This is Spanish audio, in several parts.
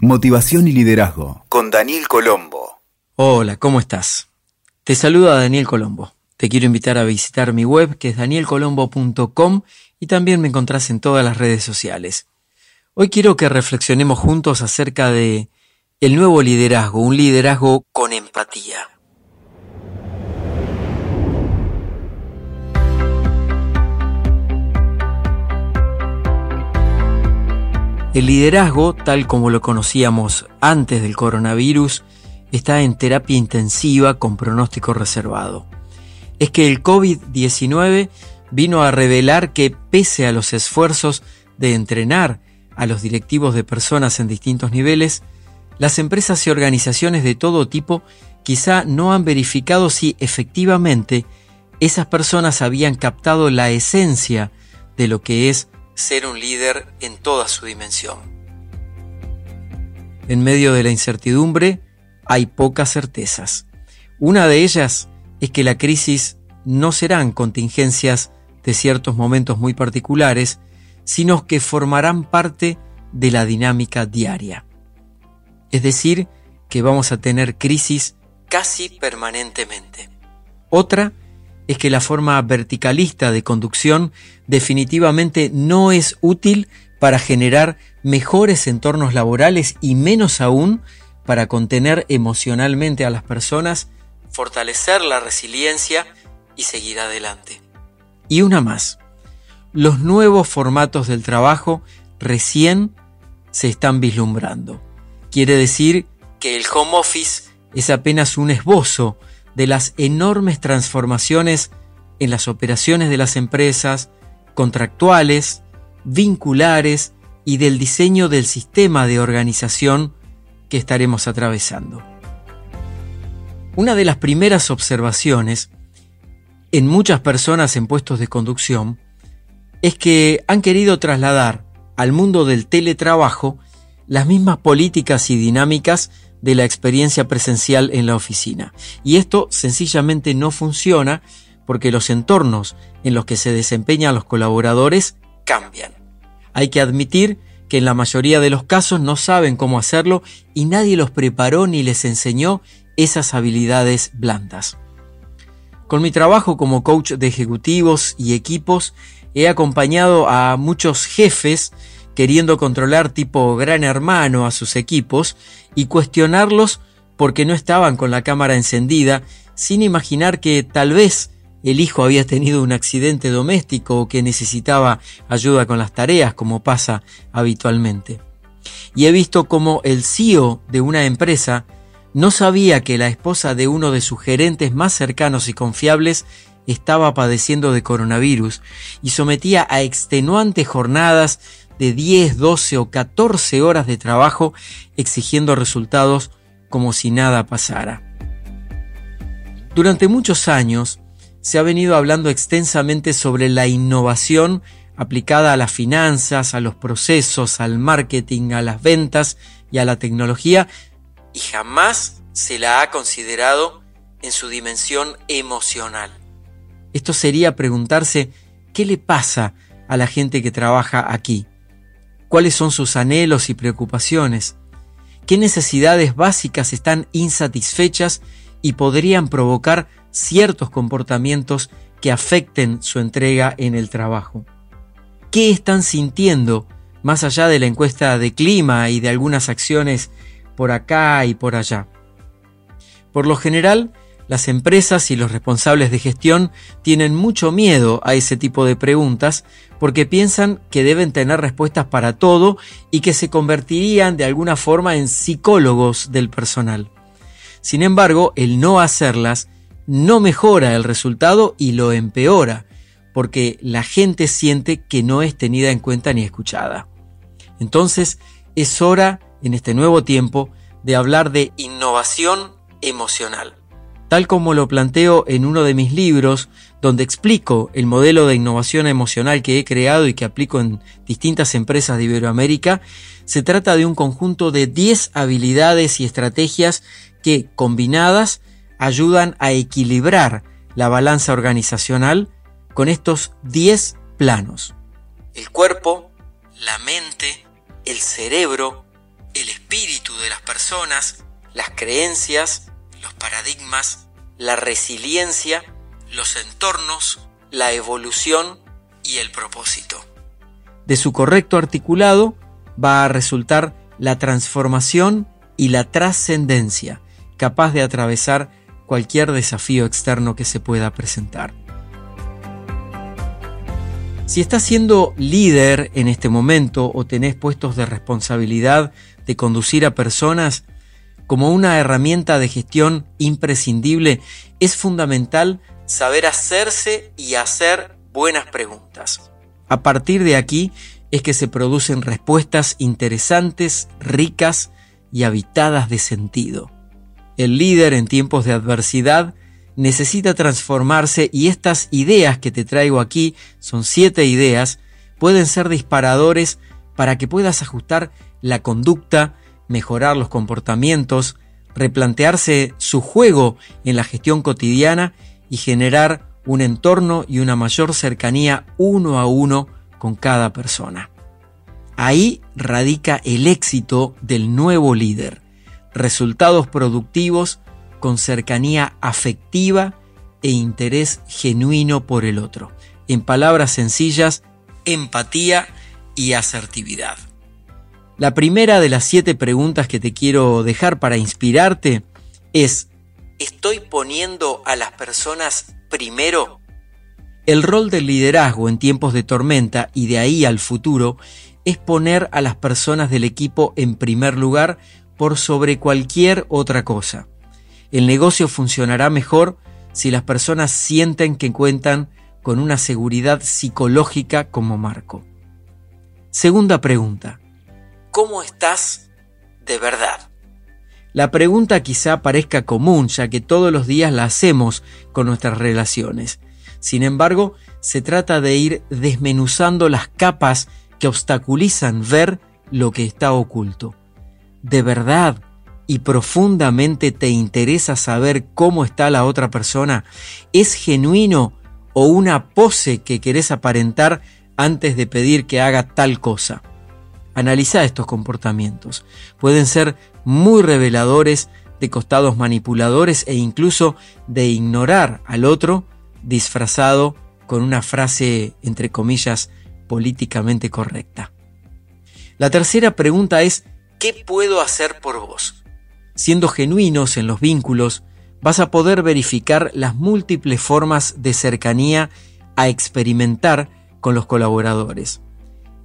Motivación y liderazgo con Daniel Colombo. Hola, ¿cómo estás? Te saluda Daniel Colombo. Te quiero invitar a visitar mi web que es danielcolombo.com y también me encontrás en todas las redes sociales. Hoy quiero que reflexionemos juntos acerca de el nuevo liderazgo, un liderazgo con empatía. El liderazgo, tal como lo conocíamos antes del coronavirus, está en terapia intensiva con pronóstico reservado. Es que el COVID-19 vino a revelar que pese a los esfuerzos de entrenar a los directivos de personas en distintos niveles, las empresas y organizaciones de todo tipo quizá no han verificado si efectivamente esas personas habían captado la esencia de lo que es ser un líder en toda su dimensión. En medio de la incertidumbre hay pocas certezas. Una de ellas es que la crisis no serán contingencias de ciertos momentos muy particulares, sino que formarán parte de la dinámica diaria. Es decir, que vamos a tener crisis casi permanentemente. Otra es que la forma verticalista de conducción definitivamente no es útil para generar mejores entornos laborales y menos aún para contener emocionalmente a las personas, fortalecer la resiliencia y seguir adelante. Y una más, los nuevos formatos del trabajo recién se están vislumbrando. Quiere decir que el home office es apenas un esbozo de las enormes transformaciones en las operaciones de las empresas, contractuales, vinculares y del diseño del sistema de organización que estaremos atravesando. Una de las primeras observaciones en muchas personas en puestos de conducción es que han querido trasladar al mundo del teletrabajo las mismas políticas y dinámicas de la experiencia presencial en la oficina. Y esto sencillamente no funciona porque los entornos en los que se desempeñan los colaboradores cambian. Hay que admitir que en la mayoría de los casos no saben cómo hacerlo y nadie los preparó ni les enseñó esas habilidades blandas. Con mi trabajo como coach de ejecutivos y equipos he acompañado a muchos jefes queriendo controlar tipo gran hermano a sus equipos y cuestionarlos porque no estaban con la cámara encendida, sin imaginar que tal vez el hijo había tenido un accidente doméstico o que necesitaba ayuda con las tareas, como pasa habitualmente. Y he visto como el CEO de una empresa no sabía que la esposa de uno de sus gerentes más cercanos y confiables estaba padeciendo de coronavirus y sometía a extenuantes jornadas de 10, 12 o 14 horas de trabajo exigiendo resultados como si nada pasara. Durante muchos años se ha venido hablando extensamente sobre la innovación aplicada a las finanzas, a los procesos, al marketing, a las ventas y a la tecnología, y jamás se la ha considerado en su dimensión emocional. Esto sería preguntarse qué le pasa a la gente que trabaja aquí cuáles son sus anhelos y preocupaciones, qué necesidades básicas están insatisfechas y podrían provocar ciertos comportamientos que afecten su entrega en el trabajo. ¿Qué están sintiendo más allá de la encuesta de clima y de algunas acciones por acá y por allá? Por lo general, las empresas y los responsables de gestión tienen mucho miedo a ese tipo de preguntas porque piensan que deben tener respuestas para todo y que se convertirían de alguna forma en psicólogos del personal. Sin embargo, el no hacerlas no mejora el resultado y lo empeora, porque la gente siente que no es tenida en cuenta ni escuchada. Entonces, es hora, en este nuevo tiempo, de hablar de innovación emocional tal como lo planteo en uno de mis libros, donde explico el modelo de innovación emocional que he creado y que aplico en distintas empresas de Iberoamérica, se trata de un conjunto de 10 habilidades y estrategias que, combinadas, ayudan a equilibrar la balanza organizacional con estos 10 planos. El cuerpo, la mente, el cerebro, el espíritu, de las personas, las creencias, los paradigmas, la resiliencia, los entornos, la evolución y el propósito. De su correcto articulado va a resultar la transformación y la trascendencia, capaz de atravesar cualquier desafío externo que se pueda presentar. Si estás siendo líder en este momento o tenés puestos de responsabilidad de conducir a personas, como una herramienta de gestión imprescindible, es fundamental saber hacerse y hacer buenas preguntas. A partir de aquí es que se producen respuestas interesantes, ricas y habitadas de sentido. El líder en tiempos de adversidad necesita transformarse y estas ideas que te traigo aquí, son siete ideas, pueden ser disparadores para que puedas ajustar la conducta, mejorar los comportamientos, replantearse su juego en la gestión cotidiana y generar un entorno y una mayor cercanía uno a uno con cada persona. Ahí radica el éxito del nuevo líder. Resultados productivos con cercanía afectiva e interés genuino por el otro. En palabras sencillas, empatía y asertividad. La primera de las siete preguntas que te quiero dejar para inspirarte es, ¿estoy poniendo a las personas primero? El rol del liderazgo en tiempos de tormenta y de ahí al futuro es poner a las personas del equipo en primer lugar por sobre cualquier otra cosa. El negocio funcionará mejor si las personas sienten que cuentan con una seguridad psicológica como marco. Segunda pregunta. ¿Cómo estás de verdad? La pregunta quizá parezca común, ya que todos los días la hacemos con nuestras relaciones. Sin embargo, se trata de ir desmenuzando las capas que obstaculizan ver lo que está oculto. ¿De verdad y profundamente te interesa saber cómo está la otra persona? ¿Es genuino o una pose que querés aparentar antes de pedir que haga tal cosa? Analiza estos comportamientos. Pueden ser muy reveladores de costados manipuladores e incluso de ignorar al otro disfrazado con una frase, entre comillas, políticamente correcta. La tercera pregunta es, ¿qué puedo hacer por vos? Siendo genuinos en los vínculos, vas a poder verificar las múltiples formas de cercanía a experimentar con los colaboradores.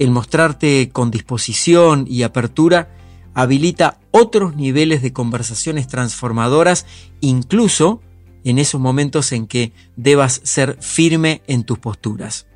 El mostrarte con disposición y apertura habilita otros niveles de conversaciones transformadoras, incluso en esos momentos en que debas ser firme en tus posturas.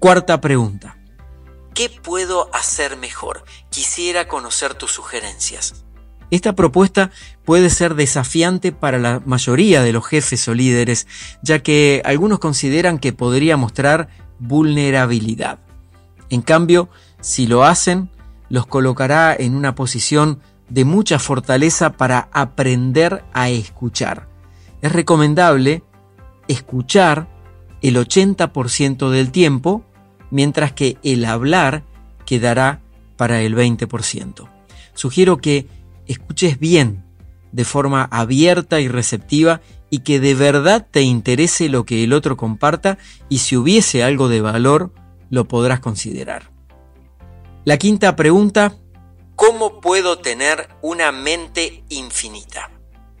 Cuarta pregunta. ¿Qué puedo hacer mejor? Quisiera conocer tus sugerencias. Esta propuesta puede ser desafiante para la mayoría de los jefes o líderes, ya que algunos consideran que podría mostrar vulnerabilidad. En cambio, si lo hacen, los colocará en una posición de mucha fortaleza para aprender a escuchar. Es recomendable escuchar el 80% del tiempo, mientras que el hablar quedará para el 20%. Sugiero que escuches bien, de forma abierta y receptiva, y que de verdad te interese lo que el otro comparta, y si hubiese algo de valor, lo podrás considerar. La quinta pregunta, ¿cómo puedo tener una mente infinita?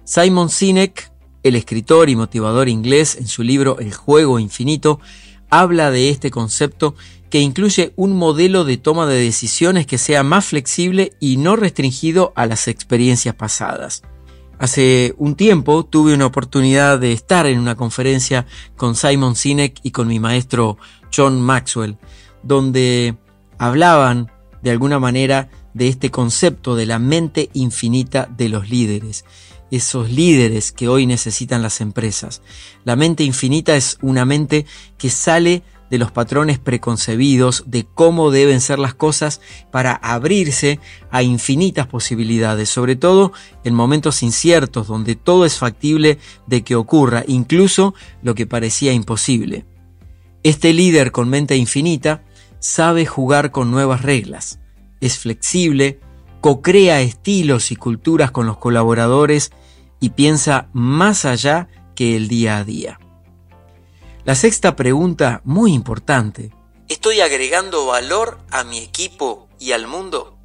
Simon Sinek, el escritor y motivador inglés, en su libro El juego infinito, habla de este concepto que incluye un modelo de toma de decisiones que sea más flexible y no restringido a las experiencias pasadas. Hace un tiempo tuve una oportunidad de estar en una conferencia con Simon Sinek y con mi maestro John Maxwell, donde hablaban de alguna manera de este concepto de la mente infinita de los líderes, esos líderes que hoy necesitan las empresas. La mente infinita es una mente que sale de los patrones preconcebidos de cómo deben ser las cosas para abrirse a infinitas posibilidades, sobre todo en momentos inciertos donde todo es factible de que ocurra, incluso lo que parecía imposible. Este líder con mente infinita sabe jugar con nuevas reglas, es flexible, co-crea estilos y culturas con los colaboradores y piensa más allá que el día a día. La sexta pregunta, muy importante, ¿estoy agregando valor a mi equipo y al mundo?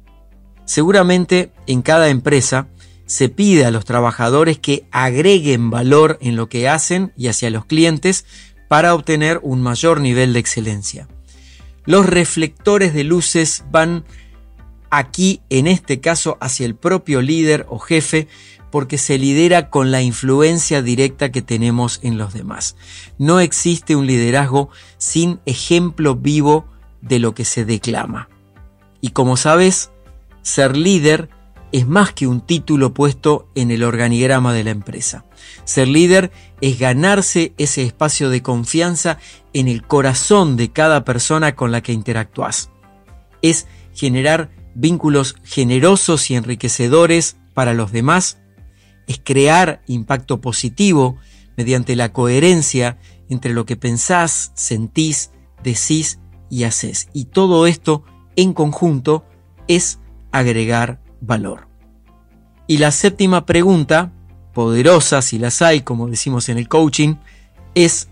Seguramente en cada empresa se pide a los trabajadores que agreguen valor en lo que hacen y hacia los clientes para obtener un mayor nivel de excelencia. Los reflectores de luces van aquí, en este caso, hacia el propio líder o jefe, porque se lidera con la influencia directa que tenemos en los demás. No existe un liderazgo sin ejemplo vivo de lo que se declama. Y como sabes, ser líder es más que un título puesto en el organigrama de la empresa. Ser líder es ganarse ese espacio de confianza en el corazón de cada persona con la que interactúas. Es generar vínculos generosos y enriquecedores para los demás. Es crear impacto positivo mediante la coherencia entre lo que pensás, sentís, decís y haces. Y todo esto en conjunto es agregar valor. Y la séptima pregunta, poderosa si las hay, como decimos en el coaching, es,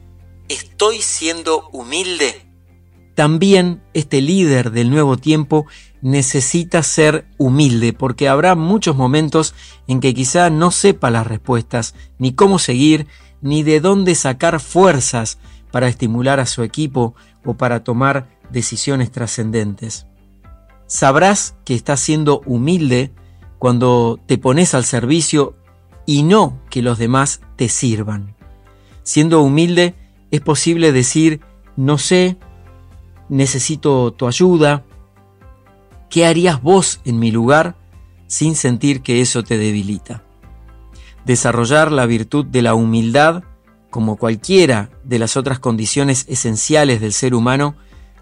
¿estoy siendo humilde? También este líder del nuevo tiempo necesita ser humilde porque habrá muchos momentos en que quizá no sepa las respuestas, ni cómo seguir, ni de dónde sacar fuerzas para estimular a su equipo o para tomar decisiones trascendentes. Sabrás que estás siendo humilde cuando te pones al servicio y no que los demás te sirvan. Siendo humilde es posible decir, no sé, necesito tu ayuda, ¿qué harías vos en mi lugar sin sentir que eso te debilita? Desarrollar la virtud de la humildad, como cualquiera de las otras condiciones esenciales del ser humano,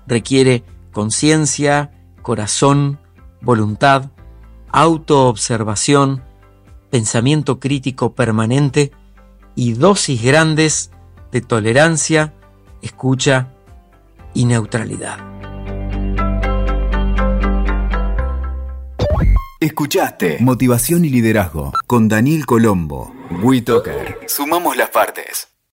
requiere conciencia, corazón, voluntad, autoobservación, pensamiento crítico permanente y dosis grandes de tolerancia, escucha y neutralidad. Escuchaste Motivación y Liderazgo con Daniel Colombo. WeToker. Sumamos las partes.